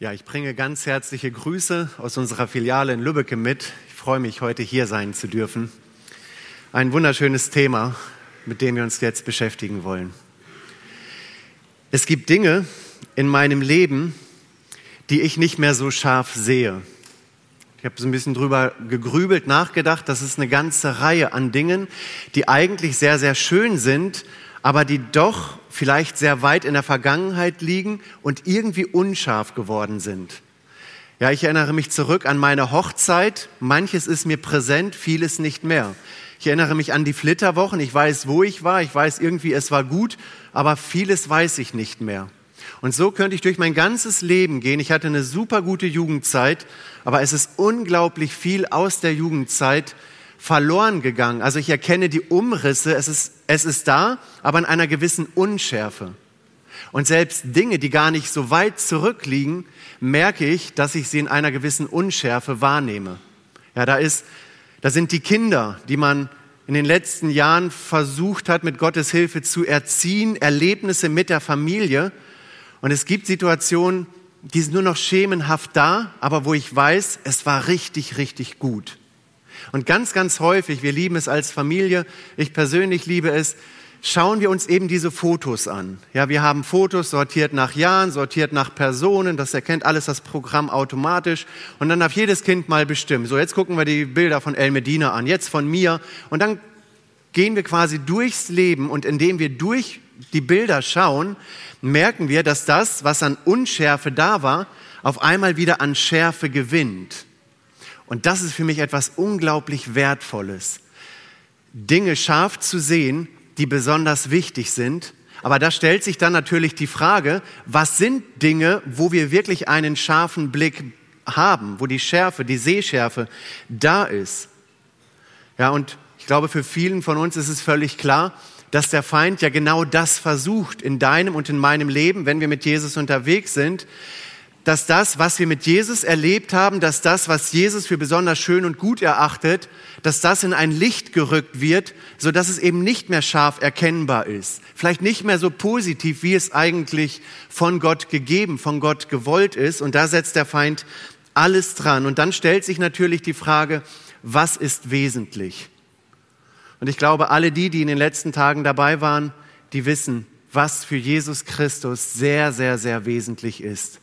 Ja, ich bringe ganz herzliche Grüße aus unserer Filiale in Lübbecke mit. Ich freue mich, heute hier sein zu dürfen. Ein wunderschönes Thema, mit dem wir uns jetzt beschäftigen wollen. Es gibt Dinge in meinem Leben, die ich nicht mehr so scharf sehe. Ich habe so ein bisschen drüber gegrübelt, nachgedacht. Das ist eine ganze Reihe an Dingen, die eigentlich sehr, sehr schön sind, aber die doch vielleicht sehr weit in der Vergangenheit liegen und irgendwie unscharf geworden sind. Ja, ich erinnere mich zurück an meine Hochzeit. Manches ist mir präsent, vieles nicht mehr. Ich erinnere mich an die Flitterwochen. Ich weiß, wo ich war. Ich weiß irgendwie, es war gut, aber vieles weiß ich nicht mehr. Und so könnte ich durch mein ganzes Leben gehen. Ich hatte eine super gute Jugendzeit, aber es ist unglaublich viel aus der Jugendzeit verloren gegangen. Also ich erkenne die Umrisse, es ist, es ist da, aber in einer gewissen Unschärfe. Und selbst Dinge, die gar nicht so weit zurückliegen, merke ich, dass ich sie in einer gewissen Unschärfe wahrnehme. Ja, da ist, da sind die Kinder, die man in den letzten Jahren versucht hat, mit Gottes Hilfe zu erziehen, Erlebnisse mit der Familie. Und es gibt Situationen, die sind nur noch schemenhaft da, aber wo ich weiß, es war richtig, richtig gut. Und ganz, ganz häufig, wir lieben es als Familie, ich persönlich liebe es, schauen wir uns eben diese Fotos an. Ja, wir haben Fotos sortiert nach Jahren, sortiert nach Personen, das erkennt alles das Programm automatisch und dann darf jedes Kind mal bestimmen. So, jetzt gucken wir die Bilder von El Medina an, jetzt von mir und dann gehen wir quasi durchs Leben und indem wir durch die Bilder schauen, merken wir, dass das, was an Unschärfe da war, auf einmal wieder an Schärfe gewinnt. Und das ist für mich etwas unglaublich Wertvolles. Dinge scharf zu sehen, die besonders wichtig sind. Aber da stellt sich dann natürlich die Frage, was sind Dinge, wo wir wirklich einen scharfen Blick haben, wo die Schärfe, die Sehschärfe da ist. Ja, und ich glaube, für vielen von uns ist es völlig klar, dass der Feind ja genau das versucht in deinem und in meinem Leben, wenn wir mit Jesus unterwegs sind, dass das, was wir mit Jesus erlebt haben, dass das, was Jesus für besonders schön und gut erachtet, dass das in ein Licht gerückt wird, so dass es eben nicht mehr scharf erkennbar ist. Vielleicht nicht mehr so positiv, wie es eigentlich von Gott gegeben, von Gott gewollt ist. Und da setzt der Feind alles dran. Und dann stellt sich natürlich die Frage, was ist wesentlich? Und ich glaube, alle die, die in den letzten Tagen dabei waren, die wissen, was für Jesus Christus sehr, sehr, sehr wesentlich ist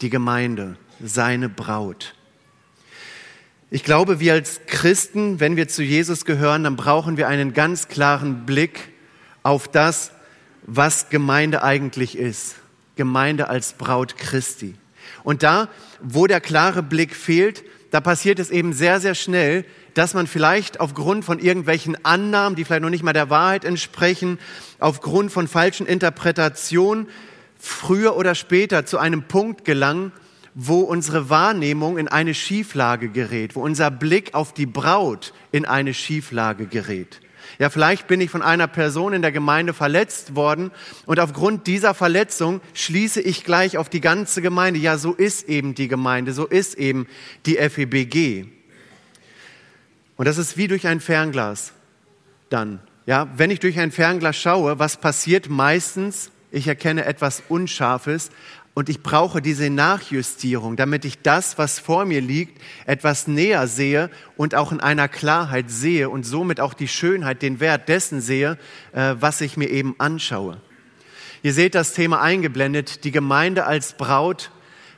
die Gemeinde, seine Braut. Ich glaube, wir als Christen, wenn wir zu Jesus gehören, dann brauchen wir einen ganz klaren Blick auf das, was Gemeinde eigentlich ist. Gemeinde als Braut Christi. Und da, wo der klare Blick fehlt, da passiert es eben sehr, sehr schnell, dass man vielleicht aufgrund von irgendwelchen Annahmen, die vielleicht noch nicht mal der Wahrheit entsprechen, aufgrund von falschen Interpretationen früher oder später zu einem Punkt gelangen, wo unsere Wahrnehmung in eine Schieflage gerät, wo unser Blick auf die Braut in eine Schieflage gerät. Ja, vielleicht bin ich von einer Person in der Gemeinde verletzt worden und aufgrund dieser Verletzung schließe ich gleich auf die ganze Gemeinde. Ja, so ist eben die Gemeinde, so ist eben die FEBG. Und das ist wie durch ein Fernglas dann. Ja, wenn ich durch ein Fernglas schaue, was passiert meistens? Ich erkenne etwas Unscharfes und ich brauche diese Nachjustierung, damit ich das, was vor mir liegt, etwas näher sehe und auch in einer Klarheit sehe und somit auch die Schönheit, den Wert dessen sehe, äh, was ich mir eben anschaue. Ihr seht das Thema eingeblendet, die Gemeinde als Braut,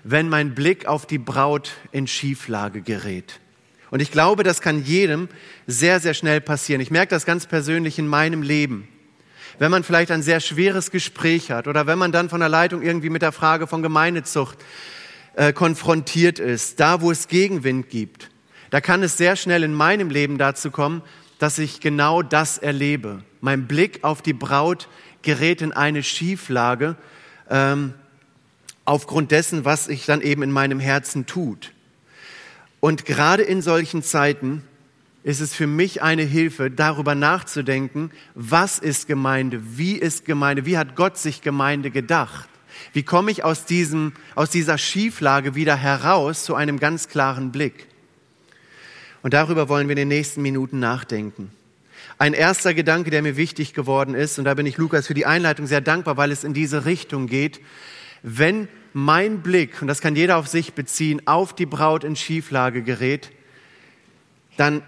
wenn mein Blick auf die Braut in Schieflage gerät. Und ich glaube, das kann jedem sehr, sehr schnell passieren. Ich merke das ganz persönlich in meinem Leben wenn man vielleicht ein sehr schweres Gespräch hat oder wenn man dann von der Leitung irgendwie mit der Frage von Gemeindezucht äh, konfrontiert ist, da wo es Gegenwind gibt, da kann es sehr schnell in meinem Leben dazu kommen, dass ich genau das erlebe. Mein Blick auf die Braut gerät in eine Schieflage ähm, aufgrund dessen, was ich dann eben in meinem Herzen tut. Und gerade in solchen Zeiten ist es für mich eine Hilfe, darüber nachzudenken, was ist Gemeinde, wie ist Gemeinde, wie hat Gott sich Gemeinde gedacht? Wie komme ich aus, diesem, aus dieser Schieflage wieder heraus zu einem ganz klaren Blick? Und darüber wollen wir in den nächsten Minuten nachdenken. Ein erster Gedanke, der mir wichtig geworden ist, und da bin ich Lukas für die Einleitung sehr dankbar, weil es in diese Richtung geht, wenn mein Blick, und das kann jeder auf sich beziehen, auf die Braut in Schieflage gerät, dann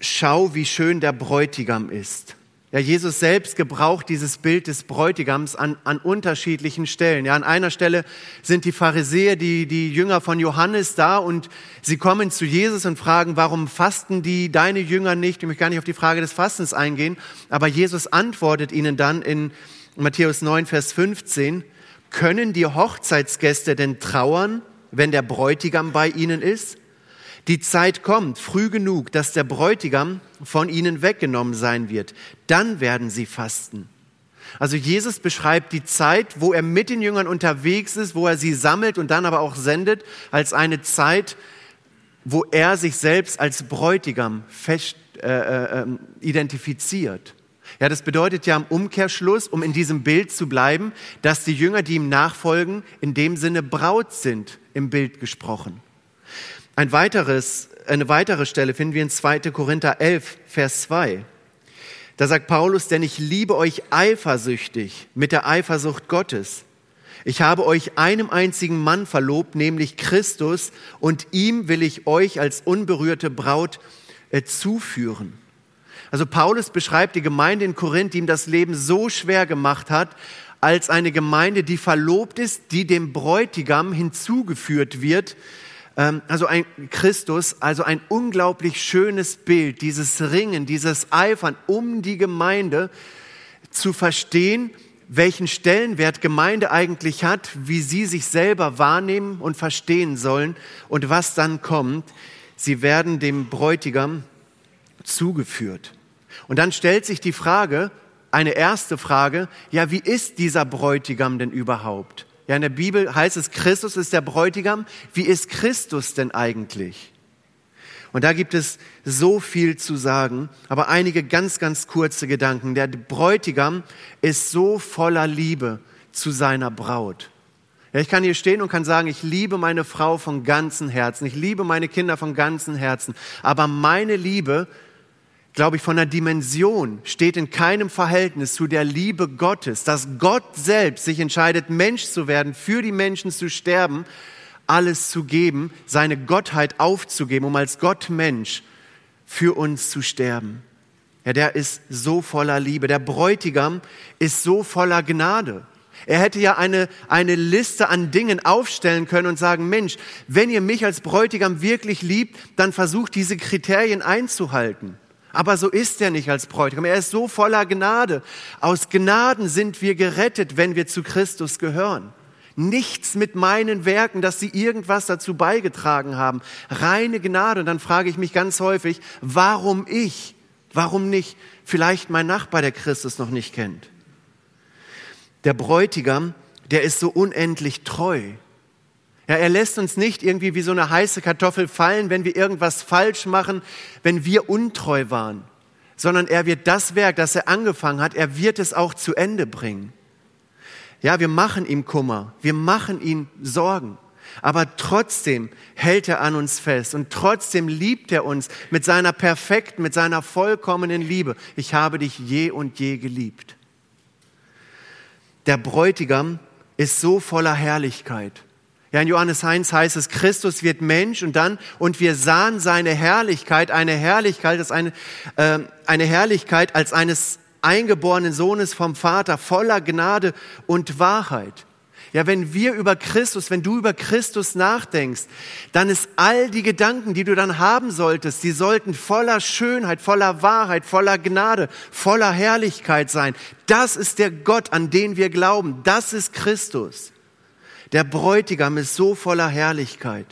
schau, wie schön der Bräutigam ist. Ja, Jesus selbst gebraucht dieses Bild des Bräutigams an, an unterschiedlichen Stellen. Ja, an einer Stelle sind die Pharisäer, die, die Jünger von Johannes da und sie kommen zu Jesus und fragen, warum fasten die deine Jünger nicht? Ich möchte gar nicht auf die Frage des Fastens eingehen, aber Jesus antwortet ihnen dann in Matthäus 9, Vers 15, können die Hochzeitsgäste denn trauern, wenn der Bräutigam bei ihnen ist? Die Zeit kommt früh genug, dass der Bräutigam von ihnen weggenommen sein wird. Dann werden sie fasten. Also Jesus beschreibt die Zeit, wo er mit den Jüngern unterwegs ist, wo er sie sammelt und dann aber auch sendet, als eine Zeit, wo er sich selbst als Bräutigam fest, äh, äh, ähm, identifiziert. Ja, das bedeutet ja im Umkehrschluss, um in diesem Bild zu bleiben, dass die Jünger, die ihm nachfolgen, in dem Sinne Braut sind, im Bild gesprochen. Ein weiteres, eine weitere Stelle finden wir in 2. Korinther 11, Vers 2. Da sagt Paulus, denn ich liebe euch eifersüchtig mit der Eifersucht Gottes. Ich habe euch einem einzigen Mann verlobt, nämlich Christus, und ihm will ich euch als unberührte Braut äh, zuführen. Also Paulus beschreibt die Gemeinde in Korinth, die ihm das Leben so schwer gemacht hat, als eine Gemeinde, die verlobt ist, die dem Bräutigam hinzugeführt wird, also ein Christus, also ein unglaublich schönes Bild, dieses Ringen, dieses Eifern um die Gemeinde zu verstehen, welchen Stellenwert Gemeinde eigentlich hat, wie sie sich selber wahrnehmen und verstehen sollen und was dann kommt. Sie werden dem Bräutigam zugeführt. Und dann stellt sich die Frage, eine erste Frage, ja, wie ist dieser Bräutigam denn überhaupt? Ja, in der Bibel heißt es, Christus ist der Bräutigam. Wie ist Christus denn eigentlich? Und da gibt es so viel zu sagen, aber einige ganz, ganz kurze Gedanken. Der Bräutigam ist so voller Liebe zu seiner Braut. Ja, ich kann hier stehen und kann sagen, ich liebe meine Frau von ganzem Herzen, ich liebe meine Kinder von ganzem Herzen, aber meine Liebe glaube ich, von der Dimension steht in keinem Verhältnis zu der Liebe Gottes, dass Gott selbst sich entscheidet, Mensch zu werden, für die Menschen zu sterben, alles zu geben, seine Gottheit aufzugeben, um als Gott Mensch für uns zu sterben. Ja, der ist so voller Liebe. Der Bräutigam ist so voller Gnade. Er hätte ja eine, eine Liste an Dingen aufstellen können und sagen, Mensch, wenn ihr mich als Bräutigam wirklich liebt, dann versucht diese Kriterien einzuhalten. Aber so ist er nicht als Bräutigam. Er ist so voller Gnade. Aus Gnaden sind wir gerettet, wenn wir zu Christus gehören. Nichts mit meinen Werken, dass sie irgendwas dazu beigetragen haben. Reine Gnade. Und dann frage ich mich ganz häufig, warum ich? Warum nicht vielleicht mein Nachbar, der Christus noch nicht kennt? Der Bräutigam, der ist so unendlich treu. Ja, er lässt uns nicht irgendwie wie so eine heiße Kartoffel fallen, wenn wir irgendwas falsch machen, wenn wir untreu waren, sondern er wird das Werk, das er angefangen hat, er wird es auch zu Ende bringen. Ja, wir machen ihm Kummer, wir machen ihm Sorgen, aber trotzdem hält er an uns fest und trotzdem liebt er uns mit seiner perfekten, mit seiner vollkommenen Liebe. Ich habe dich je und je geliebt. Der Bräutigam ist so voller Herrlichkeit. Ja, in Johannes 1 heißt es, Christus wird Mensch und dann, und wir sahen seine Herrlichkeit, eine Herrlichkeit, als eine, äh, eine Herrlichkeit als eines eingeborenen Sohnes vom Vater, voller Gnade und Wahrheit. Ja, wenn wir über Christus, wenn du über Christus nachdenkst, dann ist all die Gedanken, die du dann haben solltest, die sollten voller Schönheit, voller Wahrheit, voller Gnade, voller Herrlichkeit sein. Das ist der Gott, an den wir glauben. Das ist Christus. Der Bräutigam ist so voller Herrlichkeit.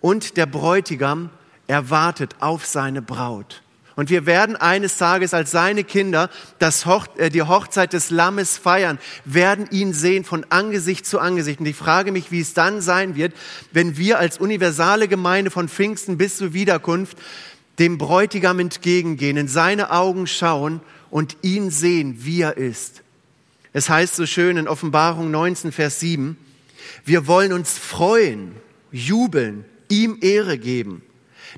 Und der Bräutigam erwartet auf seine Braut. Und wir werden eines Tages als seine Kinder das Hoch, äh, die Hochzeit des Lammes feiern, werden ihn sehen von Angesicht zu Angesicht. Und ich frage mich, wie es dann sein wird, wenn wir als universale Gemeinde von Pfingsten bis zur Wiederkunft dem Bräutigam entgegengehen, in seine Augen schauen und ihn sehen, wie er ist. Es heißt so schön in Offenbarung 19, Vers 7, wir wollen uns freuen, jubeln, ihm Ehre geben.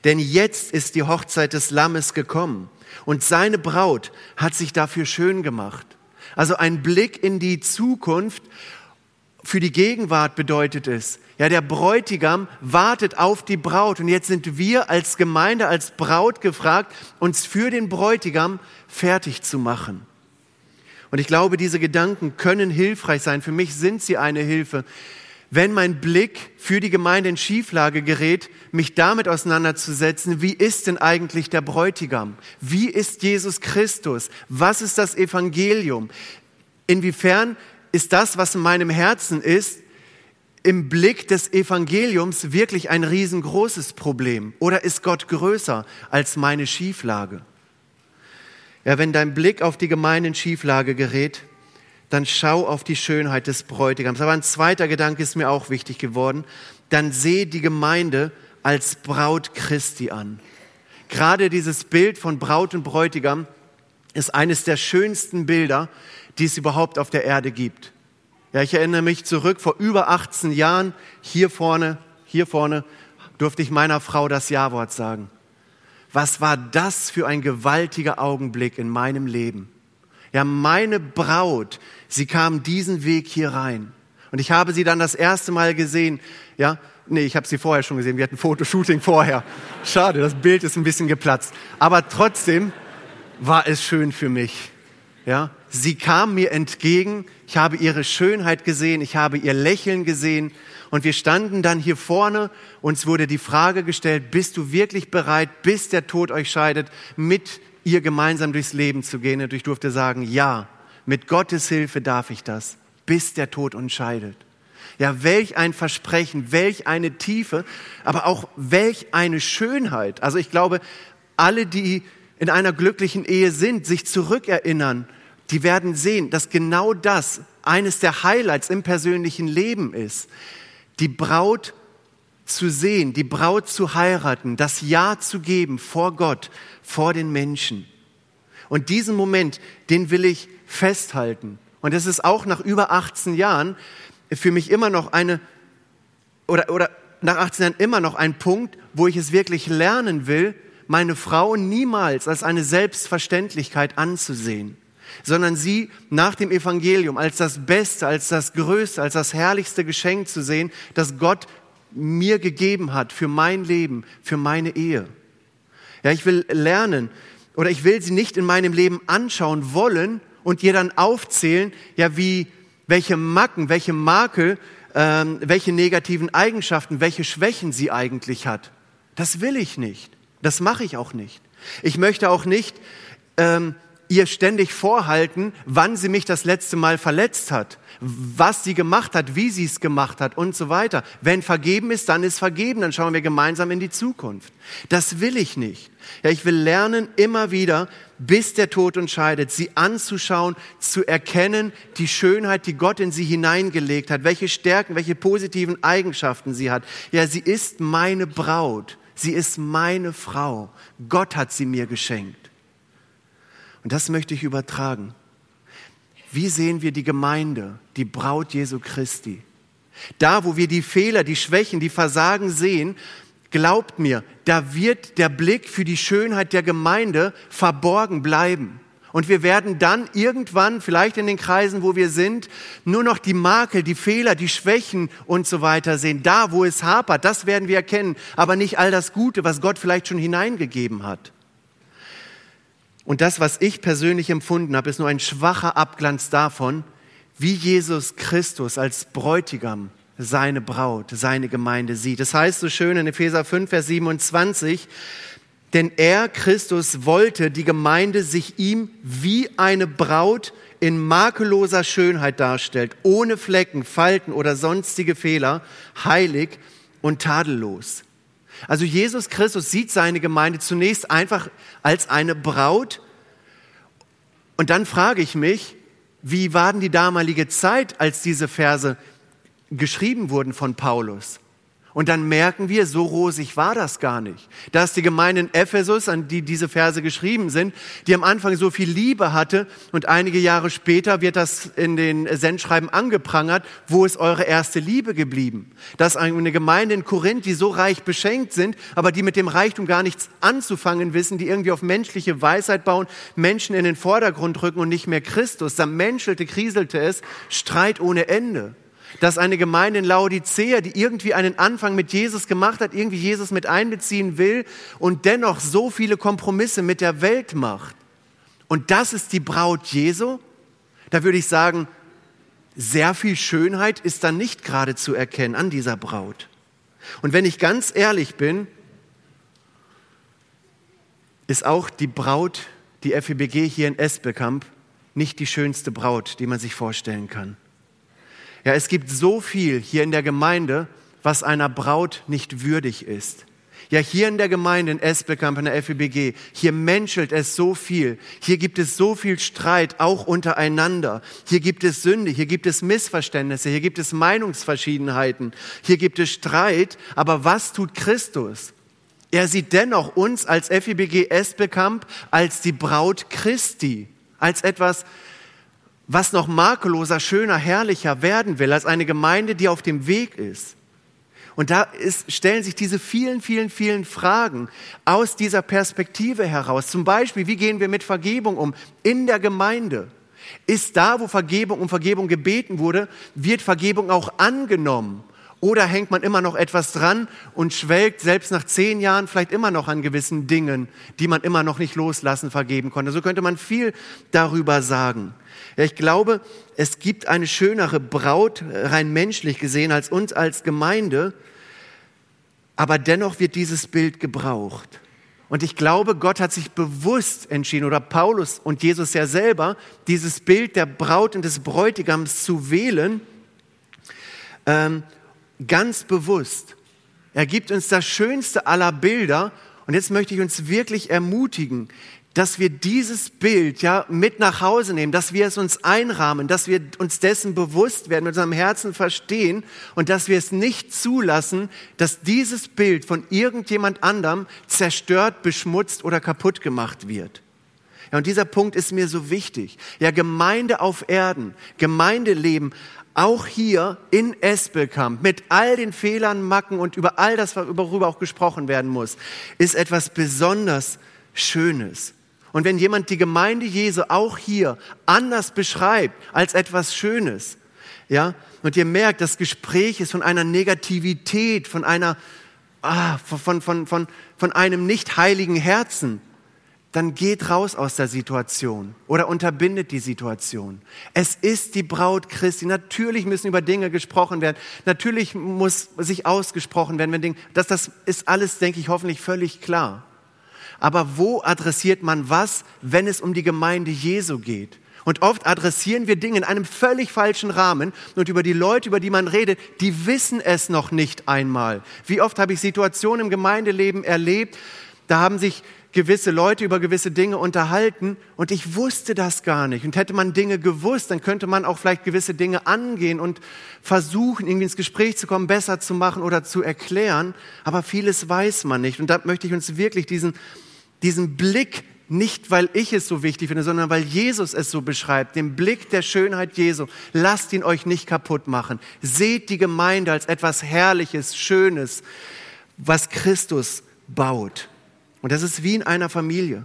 Denn jetzt ist die Hochzeit des Lammes gekommen und seine Braut hat sich dafür schön gemacht. Also ein Blick in die Zukunft Für die Gegenwart bedeutet es, ja, der Bräutigam wartet auf die Braut und jetzt sind wir als Gemeinde, als Braut gefragt, uns für den Bräutigam fertig zu machen. Und ich glaube, diese Gedanken können hilfreich sein. Für mich sind sie eine Hilfe. Wenn mein Blick für die Gemeinde in Schieflage gerät, mich damit auseinanderzusetzen, wie ist denn eigentlich der Bräutigam? Wie ist Jesus Christus? Was ist das Evangelium? Inwiefern ist das, was in meinem Herzen ist, im Blick des Evangeliums wirklich ein riesengroßes Problem? Oder ist Gott größer als meine Schieflage? Ja, wenn dein Blick auf die Gemeinde in Schieflage gerät, dann schau auf die Schönheit des Bräutigams. Aber ein zweiter Gedanke ist mir auch wichtig geworden. Dann sehe die Gemeinde als Braut Christi an. Gerade dieses Bild von Braut und Bräutigam ist eines der schönsten Bilder, die es überhaupt auf der Erde gibt. Ja, ich erinnere mich zurück, vor über 18 Jahren, hier vorne, hier vorne, durfte ich meiner Frau das Ja-Wort sagen. Was war das für ein gewaltiger Augenblick in meinem Leben? Ja, meine Braut, sie kam diesen Weg hier rein. Und ich habe sie dann das erste Mal gesehen. Ja, nee, ich habe sie vorher schon gesehen. Wir hatten Fotoshooting vorher. Schade, das Bild ist ein bisschen geplatzt. Aber trotzdem war es schön für mich. Ja, sie kam mir entgegen. Ich habe ihre Schönheit gesehen. Ich habe ihr Lächeln gesehen. Und wir standen dann hier vorne. Uns wurde die Frage gestellt, bist du wirklich bereit, bis der Tod euch scheidet, mit ihr gemeinsam durchs Leben zu gehen? Und ich durfte sagen, ja, mit Gottes Hilfe darf ich das, bis der Tod uns scheidet. Ja, welch ein Versprechen, welch eine Tiefe, aber auch welch eine Schönheit. Also ich glaube, alle, die in einer glücklichen Ehe sind, sich zurückerinnern, die werden sehen, dass genau das eines der Highlights im persönlichen Leben ist. Die Braut zu sehen, die Braut zu heiraten, das Ja zu geben vor Gott, vor den Menschen. Und diesen Moment, den will ich festhalten. Und es ist auch nach über 18 Jahren für mich immer noch eine, oder, oder nach 18 Jahren immer noch ein Punkt, wo ich es wirklich lernen will, meine Frau niemals als eine Selbstverständlichkeit anzusehen, sondern sie nach dem Evangelium als das Beste, als das Größte, als das herrlichste Geschenk zu sehen, das Gott mir gegeben hat für mein Leben, für meine Ehe. Ja, ich will lernen oder ich will sie nicht in meinem Leben anschauen wollen und ihr dann aufzählen, ja, wie, welche Macken, welche Makel, ähm, welche negativen Eigenschaften, welche Schwächen sie eigentlich hat. Das will ich nicht. Das mache ich auch nicht. Ich möchte auch nicht ähm, ihr ständig vorhalten, wann sie mich das letzte Mal verletzt hat, was sie gemacht hat, wie sie es gemacht hat und so weiter. Wenn vergeben ist, dann ist vergeben, dann schauen wir gemeinsam in die Zukunft. Das will ich nicht. Ja, ich will lernen, immer wieder, bis der Tod uns scheidet, sie anzuschauen, zu erkennen, die Schönheit, die Gott in sie hineingelegt hat, welche Stärken, welche positiven Eigenschaften sie hat. Ja, sie ist meine Braut. Sie ist meine Frau. Gott hat sie mir geschenkt. Und das möchte ich übertragen. Wie sehen wir die Gemeinde, die Braut Jesu Christi? Da, wo wir die Fehler, die Schwächen, die Versagen sehen, glaubt mir, da wird der Blick für die Schönheit der Gemeinde verborgen bleiben. Und wir werden dann irgendwann, vielleicht in den Kreisen, wo wir sind, nur noch die Makel, die Fehler, die Schwächen und so weiter sehen. Da, wo es hapert, das werden wir erkennen, aber nicht all das Gute, was Gott vielleicht schon hineingegeben hat. Und das, was ich persönlich empfunden habe, ist nur ein schwacher Abglanz davon, wie Jesus Christus als Bräutigam seine Braut, seine Gemeinde sieht. Das heißt so schön in Epheser 5, Vers 27, denn er, Christus, wollte die Gemeinde sich ihm wie eine Braut in makelloser Schönheit darstellt, ohne Flecken, Falten oder sonstige Fehler, heilig und tadellos. Also Jesus Christus sieht seine Gemeinde zunächst einfach als eine Braut. Und dann frage ich mich, wie war denn die damalige Zeit, als diese Verse geschrieben wurden von Paulus? Und dann merken wir, so rosig war das gar nicht. Da ist die Gemeinde in Ephesus, an die diese Verse geschrieben sind, die am Anfang so viel Liebe hatte und einige Jahre später wird das in den Sendschreiben angeprangert, wo ist eure erste Liebe geblieben? Das ist eine Gemeinde in Korinth, die so reich beschenkt sind, aber die mit dem Reichtum gar nichts anzufangen wissen, die irgendwie auf menschliche Weisheit bauen, Menschen in den Vordergrund rücken und nicht mehr Christus. Da menschelte, kriselte es, Streit ohne Ende. Dass eine Gemeinde in Laodicea, die irgendwie einen Anfang mit Jesus gemacht hat, irgendwie Jesus mit einbeziehen will und dennoch so viele Kompromisse mit der Welt macht. Und das ist die Braut Jesu? Da würde ich sagen, sehr viel Schönheit ist dann nicht gerade zu erkennen an dieser Braut. Und wenn ich ganz ehrlich bin, ist auch die Braut, die FEBG hier in Esbekamp, nicht die schönste Braut, die man sich vorstellen kann. Ja, es gibt so viel hier in der Gemeinde, was einer Braut nicht würdig ist. Ja, hier in der Gemeinde in Esbekamp, in der FEBG, hier menschelt es so viel. Hier gibt es so viel Streit, auch untereinander. Hier gibt es Sünde, hier gibt es Missverständnisse, hier gibt es Meinungsverschiedenheiten, hier gibt es Streit. Aber was tut Christus? Er sieht dennoch uns als FEBG Esbekamp als die Braut Christi, als etwas, was noch makelloser, schöner, herrlicher werden will, als eine Gemeinde, die auf dem Weg ist. Und da ist, stellen sich diese vielen, vielen, vielen Fragen aus dieser Perspektive heraus. Zum Beispiel, wie gehen wir mit Vergebung um in der Gemeinde? Ist da, wo Vergebung um Vergebung gebeten wurde, wird Vergebung auch angenommen? Oder hängt man immer noch etwas dran und schwelgt selbst nach zehn Jahren vielleicht immer noch an gewissen Dingen, die man immer noch nicht loslassen, vergeben konnte? So könnte man viel darüber sagen. Ja, ich glaube, es gibt eine schönere Braut, rein menschlich gesehen, als uns als Gemeinde. Aber dennoch wird dieses Bild gebraucht. Und ich glaube, Gott hat sich bewusst entschieden, oder Paulus und Jesus ja selber, dieses Bild der Braut und des Bräutigams zu wählen, ähm, ganz bewusst. Er gibt uns das schönste aller Bilder. Und jetzt möchte ich uns wirklich ermutigen, dass wir dieses Bild ja mit nach Hause nehmen, dass wir es uns einrahmen, dass wir uns dessen bewusst werden, mit unserem Herzen verstehen und dass wir es nicht zulassen, dass dieses Bild von irgendjemand anderem zerstört, beschmutzt oder kaputt gemacht wird. Ja, und dieser Punkt ist mir so wichtig. Ja, Gemeinde auf Erden, Gemeindeleben auch hier in Espelkamp mit all den Fehlern, Macken und über all das, worüber auch gesprochen werden muss, ist etwas besonders Schönes. Und wenn jemand die Gemeinde Jesu auch hier anders beschreibt als etwas Schönes, ja, und ihr merkt, das Gespräch ist von einer Negativität, von einer, ah, von, von, von, von einem nicht heiligen Herzen, dann geht raus aus der Situation oder unterbindet die Situation. Es ist die Braut Christi. Natürlich müssen über Dinge gesprochen werden. Natürlich muss sich ausgesprochen werden. Wenn Dinge, das, das ist alles, denke ich, hoffentlich völlig klar. Aber wo adressiert man was, wenn es um die Gemeinde Jesu geht? Und oft adressieren wir Dinge in einem völlig falschen Rahmen und über die Leute, über die man redet, die wissen es noch nicht einmal. Wie oft habe ich Situationen im Gemeindeleben erlebt, da haben sich gewisse Leute über gewisse Dinge unterhalten und ich wusste das gar nicht. Und hätte man Dinge gewusst, dann könnte man auch vielleicht gewisse Dinge angehen und versuchen, irgendwie ins Gespräch zu kommen, besser zu machen oder zu erklären. Aber vieles weiß man nicht. Und da möchte ich uns wirklich diesen, diesen Blick nicht, weil ich es so wichtig finde, sondern weil Jesus es so beschreibt, den Blick der Schönheit Jesu. Lasst ihn euch nicht kaputt machen. Seht die Gemeinde als etwas Herrliches, Schönes, was Christus baut. Und das ist wie in einer Familie.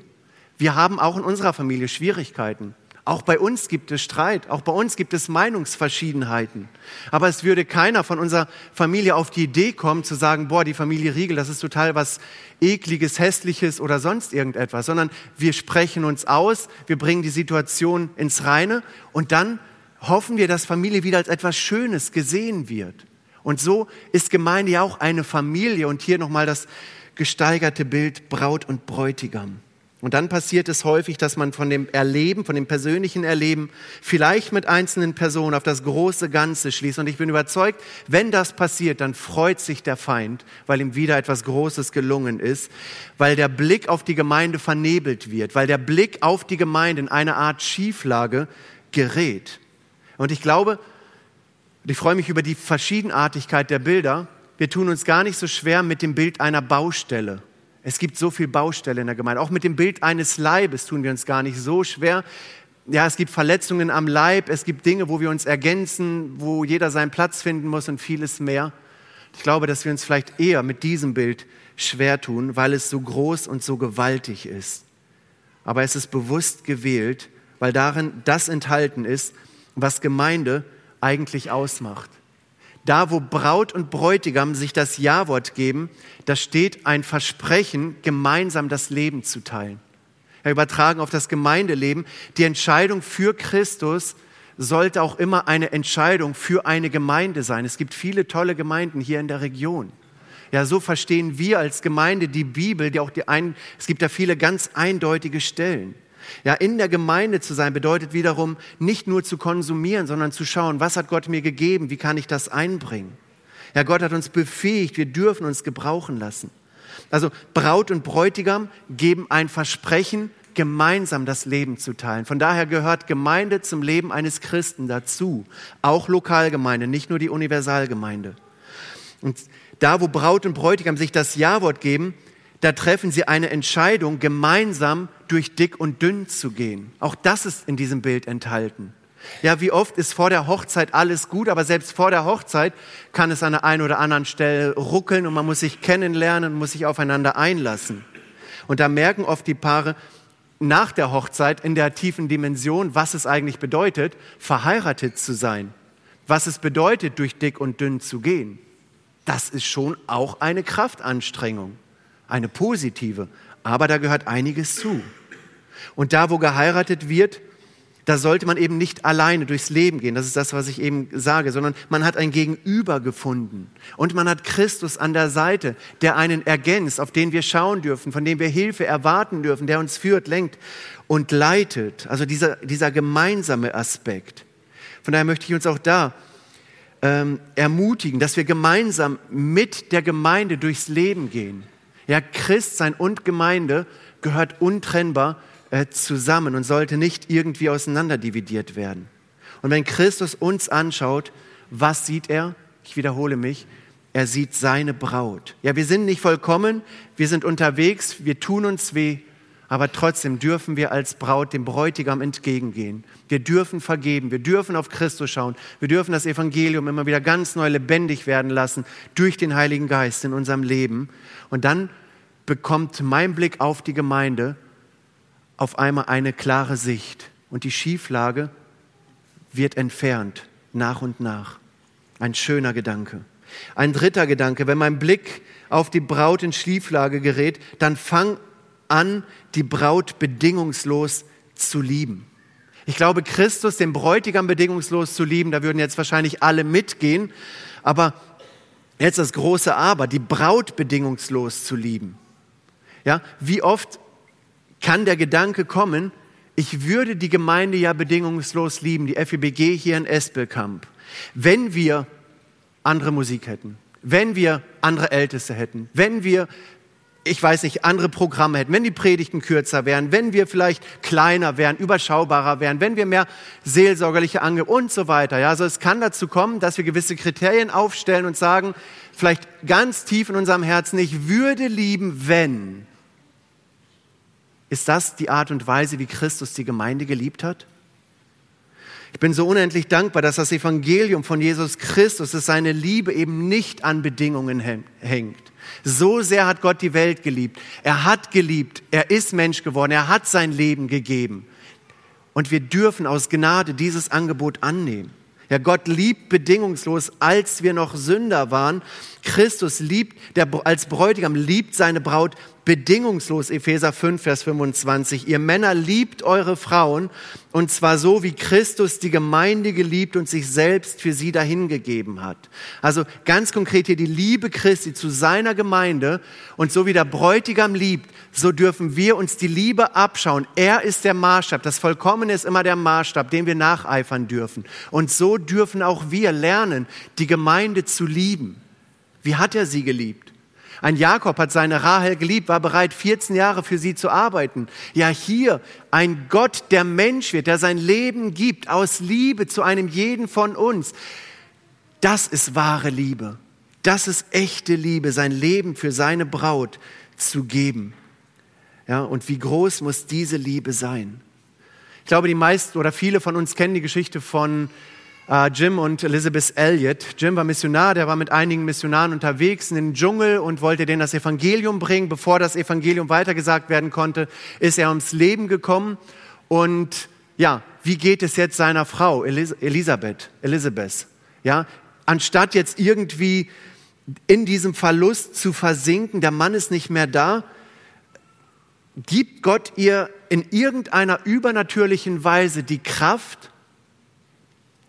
Wir haben auch in unserer Familie Schwierigkeiten. Auch bei uns gibt es Streit, auch bei uns gibt es Meinungsverschiedenheiten. Aber es würde keiner von unserer Familie auf die Idee kommen zu sagen, boah, die Familie Riegel, das ist total was ekliges, hässliches oder sonst irgendetwas, sondern wir sprechen uns aus, wir bringen die Situation ins Reine und dann hoffen wir, dass Familie wieder als etwas Schönes gesehen wird. Und so ist Gemeinde ja auch eine Familie und hier nochmal das gesteigerte Bild Braut und Bräutigam. Und dann passiert es häufig, dass man von dem Erleben, von dem persönlichen Erleben, vielleicht mit einzelnen Personen auf das große Ganze schließt. Und ich bin überzeugt, wenn das passiert, dann freut sich der Feind, weil ihm wieder etwas Großes gelungen ist, weil der Blick auf die Gemeinde vernebelt wird, weil der Blick auf die Gemeinde in eine Art Schieflage gerät. Und ich glaube, ich freue mich über die Verschiedenartigkeit der Bilder. Wir tun uns gar nicht so schwer mit dem Bild einer Baustelle es gibt so viel Baustelle in der Gemeinde. Auch mit dem Bild eines Leibes tun wir uns gar nicht so schwer. Ja, es gibt Verletzungen am Leib, es gibt Dinge, wo wir uns ergänzen, wo jeder seinen Platz finden muss und vieles mehr. Ich glaube, dass wir uns vielleicht eher mit diesem Bild schwer tun, weil es so groß und so gewaltig ist. Aber es ist bewusst gewählt, weil darin das enthalten ist, was Gemeinde eigentlich ausmacht. Da, wo Braut und Bräutigam sich das Ja-Wort geben, da steht ein Versprechen, gemeinsam das Leben zu teilen. Ja, übertragen auf das Gemeindeleben. Die Entscheidung für Christus sollte auch immer eine Entscheidung für eine Gemeinde sein. Es gibt viele tolle Gemeinden hier in der Region. Ja, so verstehen wir als Gemeinde die Bibel, die auch die ein, es gibt da viele ganz eindeutige Stellen. Ja, in der Gemeinde zu sein bedeutet wiederum nicht nur zu konsumieren, sondern zu schauen, was hat Gott mir gegeben, wie kann ich das einbringen. Ja, Gott hat uns befähigt, wir dürfen uns gebrauchen lassen. Also Braut und Bräutigam geben ein Versprechen, gemeinsam das Leben zu teilen. Von daher gehört Gemeinde zum Leben eines Christen dazu, auch Lokalgemeinde, nicht nur die Universalgemeinde. Und da, wo Braut und Bräutigam sich das Ja-Wort geben, da treffen sie eine Entscheidung, gemeinsam durch dick und dünn zu gehen. Auch das ist in diesem Bild enthalten. Ja, wie oft ist vor der Hochzeit alles gut, aber selbst vor der Hochzeit kann es an der einen oder anderen Stelle ruckeln und man muss sich kennenlernen und muss sich aufeinander einlassen. Und da merken oft die Paare nach der Hochzeit in der tiefen Dimension, was es eigentlich bedeutet, verheiratet zu sein. Was es bedeutet, durch dick und dünn zu gehen das ist schon auch eine Kraftanstrengung, eine positive. Aber da gehört einiges zu. Und da, wo geheiratet wird, da sollte man eben nicht alleine durchs Leben gehen. Das ist das, was ich eben sage, sondern man hat ein Gegenüber gefunden. Und man hat Christus an der Seite, der einen ergänzt, auf den wir schauen dürfen, von dem wir Hilfe erwarten dürfen, der uns führt, lenkt und leitet. Also dieser, dieser gemeinsame Aspekt. Von daher möchte ich uns auch da ähm, ermutigen, dass wir gemeinsam mit der Gemeinde durchs Leben gehen. Ja, Christsein und Gemeinde gehört untrennbar äh, zusammen und sollte nicht irgendwie auseinanderdividiert werden. Und wenn Christus uns anschaut, was sieht er? Ich wiederhole mich. Er sieht seine Braut. Ja, wir sind nicht vollkommen, wir sind unterwegs, wir tun uns weh, aber trotzdem dürfen wir als Braut dem Bräutigam entgegengehen. Wir dürfen vergeben, wir dürfen auf Christus schauen, wir dürfen das Evangelium immer wieder ganz neu lebendig werden lassen durch den Heiligen Geist in unserem Leben. Und dann bekommt mein Blick auf die Gemeinde auf einmal eine klare Sicht und die Schieflage wird entfernt nach und nach. Ein schöner Gedanke. Ein dritter Gedanke, wenn mein Blick auf die Braut in Schieflage gerät, dann fang an, die Braut bedingungslos zu lieben. Ich glaube, Christus, den Bräutigam bedingungslos zu lieben, da würden jetzt wahrscheinlich alle mitgehen. Aber jetzt das große Aber, die Braut bedingungslos zu lieben. Ja, wie oft kann der Gedanke kommen, ich würde die Gemeinde ja bedingungslos lieben, die FEBG hier in Espelkamp, wenn wir andere Musik hätten, wenn wir andere Älteste hätten, wenn wir ich weiß nicht, andere Programme hätten, wenn die Predigten kürzer wären, wenn wir vielleicht kleiner wären, überschaubarer wären, wenn wir mehr seelsorgerliche Angebote und so weiter. Ja, also es kann dazu kommen, dass wir gewisse Kriterien aufstellen und sagen, vielleicht ganz tief in unserem Herzen, ich würde lieben, wenn. Ist das die Art und Weise, wie Christus die Gemeinde geliebt hat? Ich bin so unendlich dankbar, dass das Evangelium von Jesus Christus, dass seine Liebe eben nicht an Bedingungen hängt. So sehr hat Gott die Welt geliebt. Er hat geliebt. Er ist Mensch geworden. Er hat sein Leben gegeben. Und wir dürfen aus Gnade dieses Angebot annehmen. Ja, Gott liebt bedingungslos, als wir noch Sünder waren. Christus liebt, der als Bräutigam liebt seine Braut bedingungslos, Epheser 5, Vers 25. Ihr Männer liebt eure Frauen und zwar so, wie Christus die Gemeinde geliebt und sich selbst für sie dahingegeben hat. Also ganz konkret hier die Liebe Christi zu seiner Gemeinde und so wie der Bräutigam liebt, so dürfen wir uns die Liebe abschauen. Er ist der Maßstab. Das Vollkommene ist immer der Maßstab, dem wir nacheifern dürfen. Und so dürfen auch wir lernen, die Gemeinde zu lieben. Wie hat er sie geliebt? Ein Jakob hat seine Rahel geliebt, war bereit, 14 Jahre für sie zu arbeiten. Ja, hier ein Gott, der Mensch wird, der sein Leben gibt aus Liebe zu einem jeden von uns. Das ist wahre Liebe. Das ist echte Liebe, sein Leben für seine Braut zu geben. Ja, und wie groß muss diese Liebe sein? Ich glaube, die meisten oder viele von uns kennen die Geschichte von äh, Jim und Elizabeth Elliot. Jim war Missionar, der war mit einigen Missionaren unterwegs in den Dschungel und wollte denen das Evangelium bringen. Bevor das Evangelium weitergesagt werden konnte, ist er ums Leben gekommen. Und ja, wie geht es jetzt seiner Frau Elisabeth? Elizabeth, ja, anstatt jetzt irgendwie in diesem Verlust zu versinken, der Mann ist nicht mehr da, gibt Gott ihr in irgendeiner übernatürlichen Weise die Kraft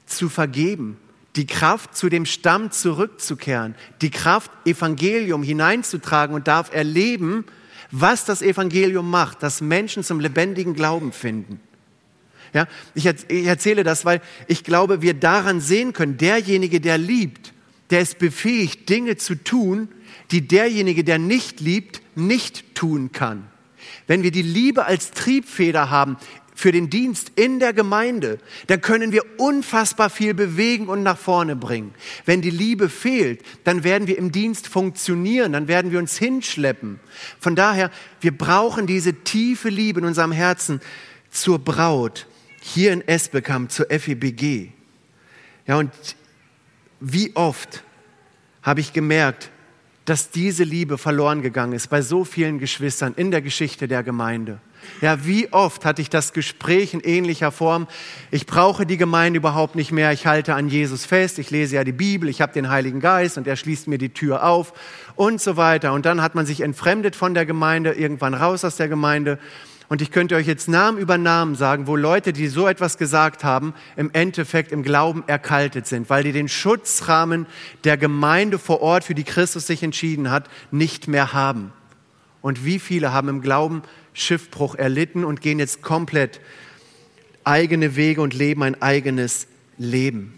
zu vergeben, die Kraft zu dem Stamm zurückzukehren, die Kraft Evangelium hineinzutragen und darf erleben, was das Evangelium macht, dass Menschen zum lebendigen Glauben finden. Ja, ich erzähle das, weil ich glaube, wir daran sehen können, derjenige, der liebt, der ist befähigt, Dinge zu tun, die derjenige, der nicht liebt, nicht tun kann. Wenn wir die Liebe als Triebfeder haben für den Dienst in der Gemeinde, dann können wir unfassbar viel bewegen und nach vorne bringen. Wenn die Liebe fehlt, dann werden wir im Dienst funktionieren, dann werden wir uns hinschleppen. Von daher, wir brauchen diese tiefe Liebe in unserem Herzen zur Braut, hier in Esbekamp, zur FEBG. Ja, und wie oft habe ich gemerkt, dass diese Liebe verloren gegangen ist bei so vielen Geschwistern in der Geschichte der Gemeinde. Ja, wie oft hatte ich das Gespräch in ähnlicher Form, ich brauche die Gemeinde überhaupt nicht mehr, ich halte an Jesus fest, ich lese ja die Bibel, ich habe den Heiligen Geist und er schließt mir die Tür auf und so weiter. Und dann hat man sich entfremdet von der Gemeinde, irgendwann raus aus der Gemeinde. Und ich könnte euch jetzt Namen über Namen sagen, wo Leute, die so etwas gesagt haben, im Endeffekt im Glauben erkaltet sind, weil die den Schutzrahmen der Gemeinde vor Ort, für die Christus sich entschieden hat, nicht mehr haben. Und wie viele haben im Glauben Schiffbruch erlitten und gehen jetzt komplett eigene Wege und leben ein eigenes Leben.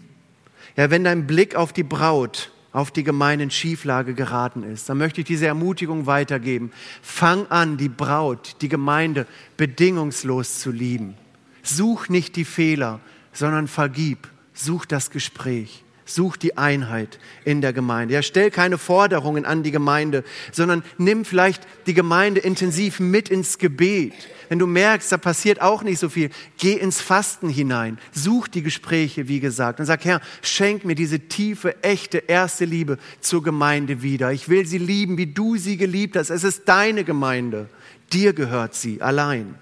Ja, wenn dein Blick auf die Braut auf die Gemeinde in Schieflage geraten ist, dann möchte ich diese Ermutigung weitergeben. Fang an, die Braut, die Gemeinde bedingungslos zu lieben. Such nicht die Fehler, sondern vergib. Such das Gespräch. Such die Einheit in der Gemeinde. Ja, stell keine Forderungen an die Gemeinde, sondern nimm vielleicht die Gemeinde intensiv mit ins Gebet. Wenn du merkst, da passiert auch nicht so viel, geh ins Fasten hinein. Such die Gespräche, wie gesagt, und sag, Herr, schenk mir diese tiefe, echte, erste Liebe zur Gemeinde wieder. Ich will sie lieben, wie du sie geliebt hast. Es ist deine Gemeinde. Dir gehört sie allein.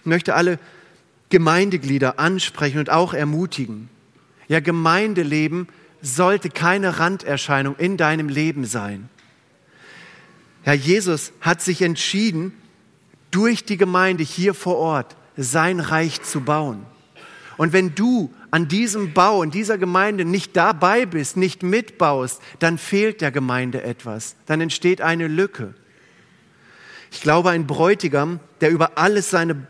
Ich möchte alle Gemeindeglieder ansprechen und auch ermutigen. Ja, Gemeindeleben sollte keine Randerscheinung in deinem Leben sein. Herr Jesus hat sich entschieden, durch die Gemeinde hier vor Ort sein Reich zu bauen. Und wenn du an diesem Bau, in dieser Gemeinde nicht dabei bist, nicht mitbaust, dann fehlt der Gemeinde etwas. Dann entsteht eine Lücke. Ich glaube, ein Bräutigam, der über alles seine,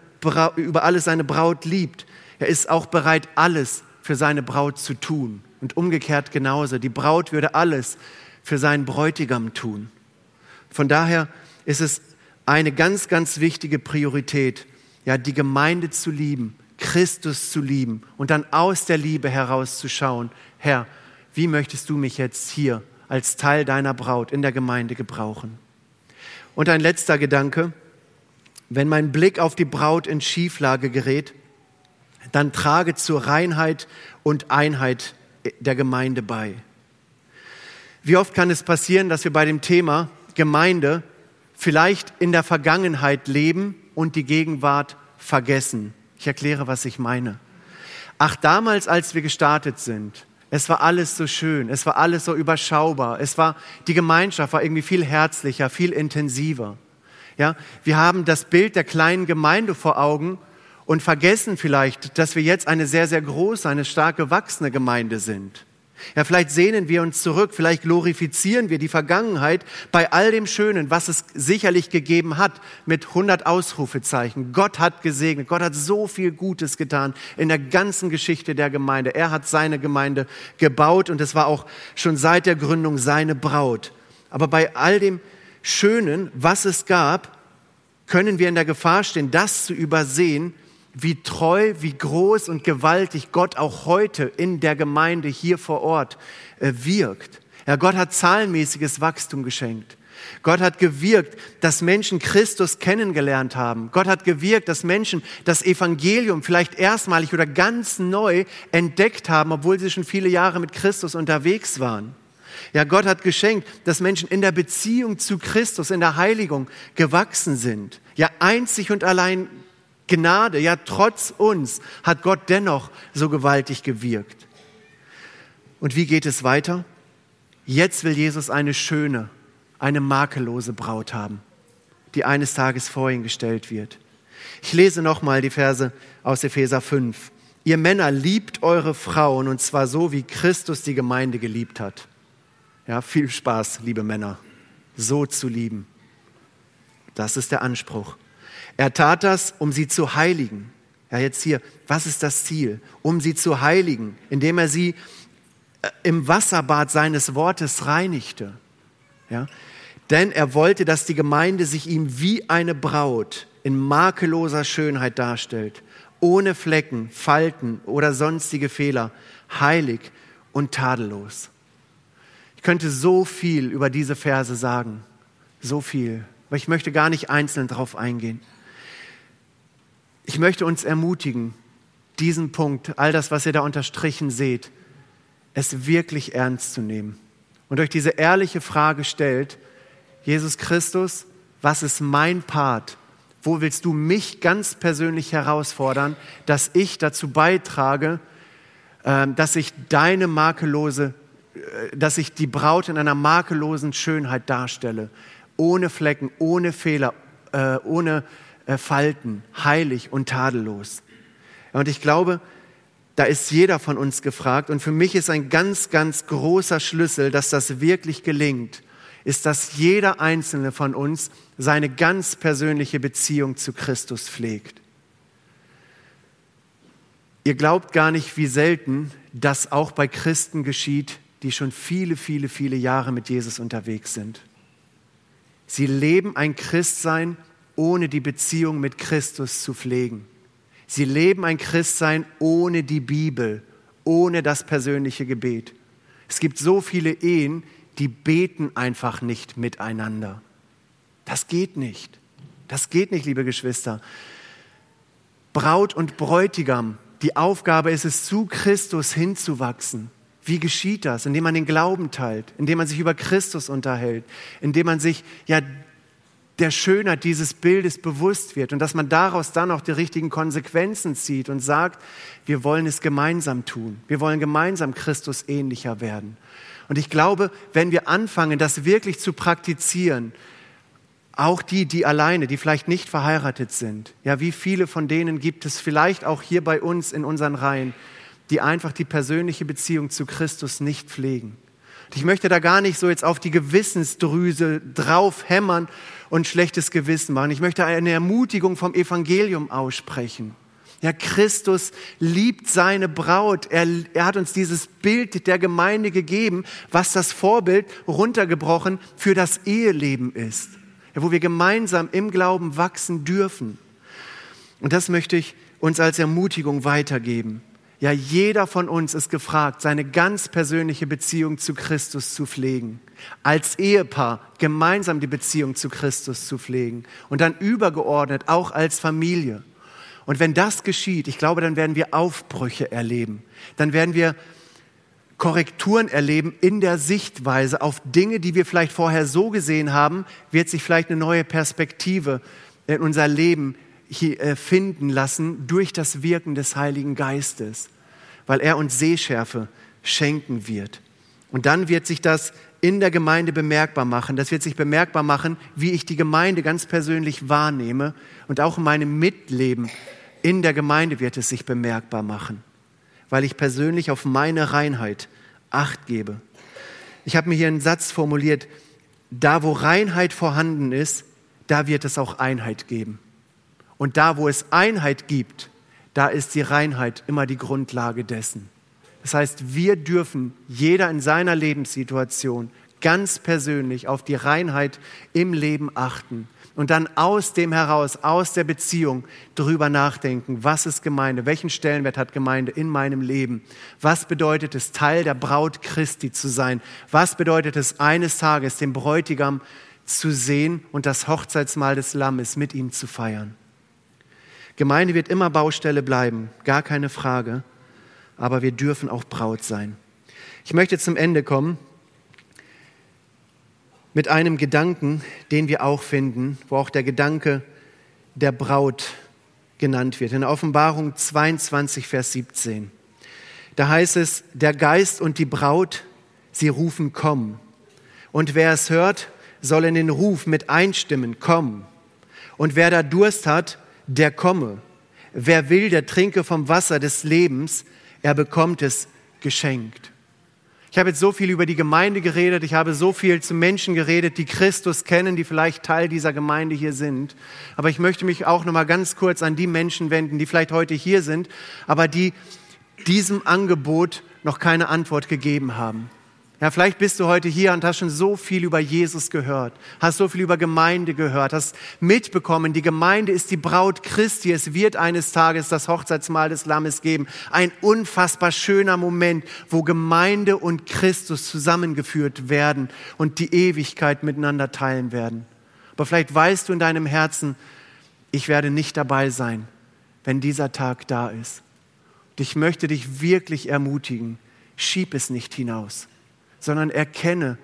über alles seine Braut liebt, er ist auch bereit, alles für seine Braut zu tun. Und umgekehrt genauso. Die Braut würde alles für seinen Bräutigam tun. Von daher ist es eine ganz, ganz wichtige Priorität, ja, die Gemeinde zu lieben, Christus zu lieben und dann aus der Liebe herauszuschauen, Herr, wie möchtest du mich jetzt hier als Teil deiner Braut in der Gemeinde gebrauchen? Und ein letzter Gedanke, wenn mein Blick auf die Braut in Schieflage gerät, dann trage zur Reinheit und Einheit der Gemeinde bei. Wie oft kann es passieren, dass wir bei dem Thema Gemeinde vielleicht in der Vergangenheit leben und die Gegenwart vergessen? Ich erkläre, was ich meine. Ach, damals, als wir gestartet sind, es war alles so schön, es war alles so überschaubar, es war, die Gemeinschaft war irgendwie viel herzlicher, viel intensiver. Ja, wir haben das Bild der kleinen Gemeinde vor Augen und vergessen vielleicht, dass wir jetzt eine sehr, sehr große, eine stark gewachsene Gemeinde sind. Ja, vielleicht sehnen wir uns zurück, vielleicht glorifizieren wir die Vergangenheit bei all dem Schönen, was es sicherlich gegeben hat, mit 100 Ausrufezeichen. Gott hat gesegnet, Gott hat so viel Gutes getan in der ganzen Geschichte der Gemeinde. Er hat seine Gemeinde gebaut und es war auch schon seit der Gründung seine Braut. Aber bei all dem Schönen, was es gab, können wir in der Gefahr stehen, das zu übersehen, wie treu, wie groß und gewaltig Gott auch heute in der Gemeinde hier vor Ort äh, wirkt. Ja, Gott hat zahlenmäßiges Wachstum geschenkt. Gott hat gewirkt, dass Menschen Christus kennengelernt haben. Gott hat gewirkt, dass Menschen das Evangelium vielleicht erstmalig oder ganz neu entdeckt haben, obwohl sie schon viele Jahre mit Christus unterwegs waren. Ja, Gott hat geschenkt, dass Menschen in der Beziehung zu Christus, in der Heiligung gewachsen sind. Ja, einzig und allein Gnade, ja trotz uns hat Gott dennoch so gewaltig gewirkt. Und wie geht es weiter? Jetzt will Jesus eine schöne, eine makellose Braut haben, die eines Tages vor ihn gestellt wird. Ich lese nochmal die Verse aus Epheser 5. Ihr Männer liebt eure Frauen und zwar so, wie Christus die Gemeinde geliebt hat. Ja, viel Spaß, liebe Männer, so zu lieben. Das ist der Anspruch. Er tat das, um sie zu heiligen. Ja, jetzt hier, was ist das Ziel? Um sie zu heiligen, indem er sie äh, im Wasserbad seines Wortes reinigte. Ja? Denn er wollte, dass die Gemeinde sich ihm wie eine Braut in makelloser Schönheit darstellt, ohne Flecken, Falten oder sonstige Fehler, heilig und tadellos. Ich könnte so viel über diese Verse sagen, so viel, aber ich möchte gar nicht einzeln darauf eingehen. Ich möchte uns ermutigen, diesen Punkt, all das, was ihr da unterstrichen seht, es wirklich ernst zu nehmen. Und euch diese ehrliche Frage stellt, Jesus Christus, was ist mein Part wo willst du mich ganz persönlich herausfordern, dass ich dazu beitrage, ähm, dass ich deine makellose, äh, dass ich die Braut in einer makellosen Schönheit darstelle, ohne Flecken, ohne Fehler, äh, ohne Falten, heilig und tadellos. Und ich glaube, da ist jeder von uns gefragt. Und für mich ist ein ganz, ganz großer Schlüssel, dass das wirklich gelingt, ist, dass jeder einzelne von uns seine ganz persönliche Beziehung zu Christus pflegt. Ihr glaubt gar nicht, wie selten das auch bei Christen geschieht, die schon viele, viele, viele Jahre mit Jesus unterwegs sind. Sie leben ein Christsein, ohne die Beziehung mit Christus zu pflegen. Sie leben ein Christsein ohne die Bibel, ohne das persönliche Gebet. Es gibt so viele Ehen, die beten einfach nicht miteinander. Das geht nicht. Das geht nicht, liebe Geschwister. Braut und Bräutigam, die Aufgabe ist es, zu Christus hinzuwachsen. Wie geschieht das? Indem man den Glauben teilt, indem man sich über Christus unterhält, indem man sich ja der Schönheit dieses Bildes bewusst wird und dass man daraus dann auch die richtigen Konsequenzen zieht und sagt, wir wollen es gemeinsam tun. Wir wollen gemeinsam Christus ähnlicher werden. Und ich glaube, wenn wir anfangen, das wirklich zu praktizieren, auch die, die alleine, die vielleicht nicht verheiratet sind, ja, wie viele von denen gibt es vielleicht auch hier bei uns in unseren Reihen, die einfach die persönliche Beziehung zu Christus nicht pflegen. Und ich möchte da gar nicht so jetzt auf die Gewissensdrüse drauf hämmern und schlechtes Gewissen machen. Ich möchte eine Ermutigung vom Evangelium aussprechen. Ja, Christus liebt seine Braut. Er, er hat uns dieses Bild der Gemeinde gegeben, was das Vorbild runtergebrochen für das Eheleben ist. Ja, wo wir gemeinsam im Glauben wachsen dürfen. Und das möchte ich uns als Ermutigung weitergeben. Ja, jeder von uns ist gefragt, seine ganz persönliche Beziehung zu Christus zu pflegen. Als Ehepaar gemeinsam die Beziehung zu Christus zu pflegen. Und dann übergeordnet auch als Familie. Und wenn das geschieht, ich glaube, dann werden wir Aufbrüche erleben. Dann werden wir Korrekturen erleben in der Sichtweise auf Dinge, die wir vielleicht vorher so gesehen haben, wird sich vielleicht eine neue Perspektive in unser Leben finden lassen durch das Wirken des Heiligen Geistes, weil er uns Sehschärfe schenken wird. Und dann wird sich das in der Gemeinde bemerkbar machen. Das wird sich bemerkbar machen, wie ich die Gemeinde ganz persönlich wahrnehme und auch in meinem Mitleben in der Gemeinde wird es sich bemerkbar machen, weil ich persönlich auf meine Reinheit acht gebe. Ich habe mir hier einen Satz formuliert, da wo Reinheit vorhanden ist, da wird es auch Einheit geben. Und da wo es Einheit gibt, da ist die Reinheit immer die Grundlage dessen. Das heißt, wir dürfen jeder in seiner Lebenssituation ganz persönlich auf die Reinheit im Leben achten und dann aus dem heraus, aus der Beziehung drüber nachdenken, was ist Gemeinde, welchen Stellenwert hat Gemeinde in meinem Leben, was bedeutet es, Teil der Braut Christi zu sein, was bedeutet es, eines Tages den Bräutigam zu sehen und das Hochzeitsmahl des Lammes mit ihm zu feiern. Gemeinde wird immer Baustelle bleiben, gar keine Frage, aber wir dürfen auch Braut sein. Ich möchte zum Ende kommen mit einem Gedanken, den wir auch finden, wo auch der Gedanke der Braut genannt wird. In Offenbarung 22, Vers 17. Da heißt es, der Geist und die Braut, sie rufen, komm. Und wer es hört, soll in den Ruf mit einstimmen, komm. Und wer da Durst hat, der komme. Wer will, der trinke vom Wasser des Lebens, er bekommt es geschenkt. Ich habe jetzt so viel über die Gemeinde geredet, ich habe so viel zu Menschen geredet, die Christus kennen, die vielleicht Teil dieser Gemeinde hier sind. Aber ich möchte mich auch noch mal ganz kurz an die Menschen wenden, die vielleicht heute hier sind, aber die diesem Angebot noch keine Antwort gegeben haben. Ja, vielleicht bist du heute hier und hast schon so viel über Jesus gehört, hast so viel über Gemeinde gehört, hast mitbekommen, die Gemeinde ist die Braut Christi. Es wird eines Tages das Hochzeitsmahl des Lammes geben. Ein unfassbar schöner Moment, wo Gemeinde und Christus zusammengeführt werden und die Ewigkeit miteinander teilen werden. Aber vielleicht weißt du in deinem Herzen, ich werde nicht dabei sein, wenn dieser Tag da ist. Und ich möchte dich wirklich ermutigen, schieb es nicht hinaus sondern erkenne,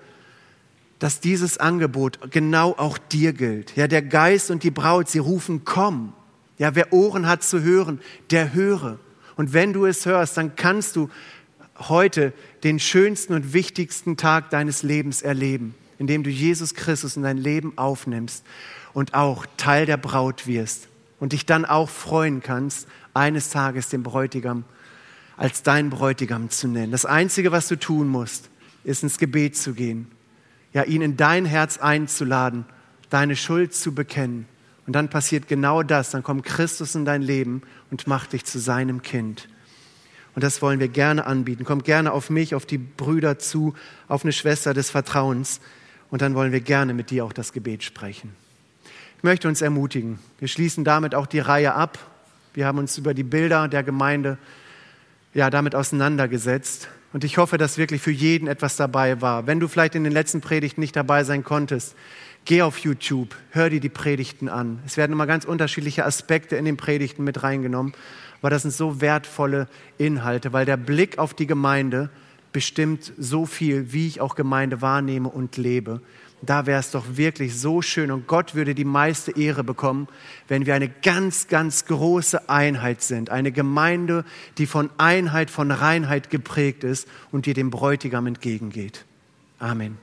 dass dieses Angebot genau auch dir gilt. Ja, der Geist und die Braut, sie rufen, komm. Ja, wer Ohren hat zu hören, der höre. Und wenn du es hörst, dann kannst du heute den schönsten und wichtigsten Tag deines Lebens erleben, indem du Jesus Christus in dein Leben aufnimmst und auch Teil der Braut wirst und dich dann auch freuen kannst, eines Tages den Bräutigam als dein Bräutigam zu nennen. Das Einzige, was du tun musst, ist ins Gebet zu gehen, ja, ihn in dein Herz einzuladen, deine Schuld zu bekennen. Und dann passiert genau das, dann kommt Christus in dein Leben und macht dich zu seinem Kind. Und das wollen wir gerne anbieten. Kommt gerne auf mich, auf die Brüder zu, auf eine Schwester des Vertrauens. Und dann wollen wir gerne mit dir auch das Gebet sprechen. Ich möchte uns ermutigen. Wir schließen damit auch die Reihe ab. Wir haben uns über die Bilder der Gemeinde ja, damit auseinandergesetzt. Und ich hoffe, dass wirklich für jeden etwas dabei war. Wenn du vielleicht in den letzten Predigten nicht dabei sein konntest, geh auf YouTube, hör dir die Predigten an. Es werden immer ganz unterschiedliche Aspekte in den Predigten mit reingenommen, aber das sind so wertvolle Inhalte, weil der Blick auf die Gemeinde bestimmt so viel, wie ich auch Gemeinde wahrnehme und lebe da wäre es doch wirklich so schön und Gott würde die meiste Ehre bekommen, wenn wir eine ganz, ganz große Einheit sind. Eine Gemeinde, die von Einheit, von Reinheit geprägt ist und die dem Bräutigam entgegengeht. Amen.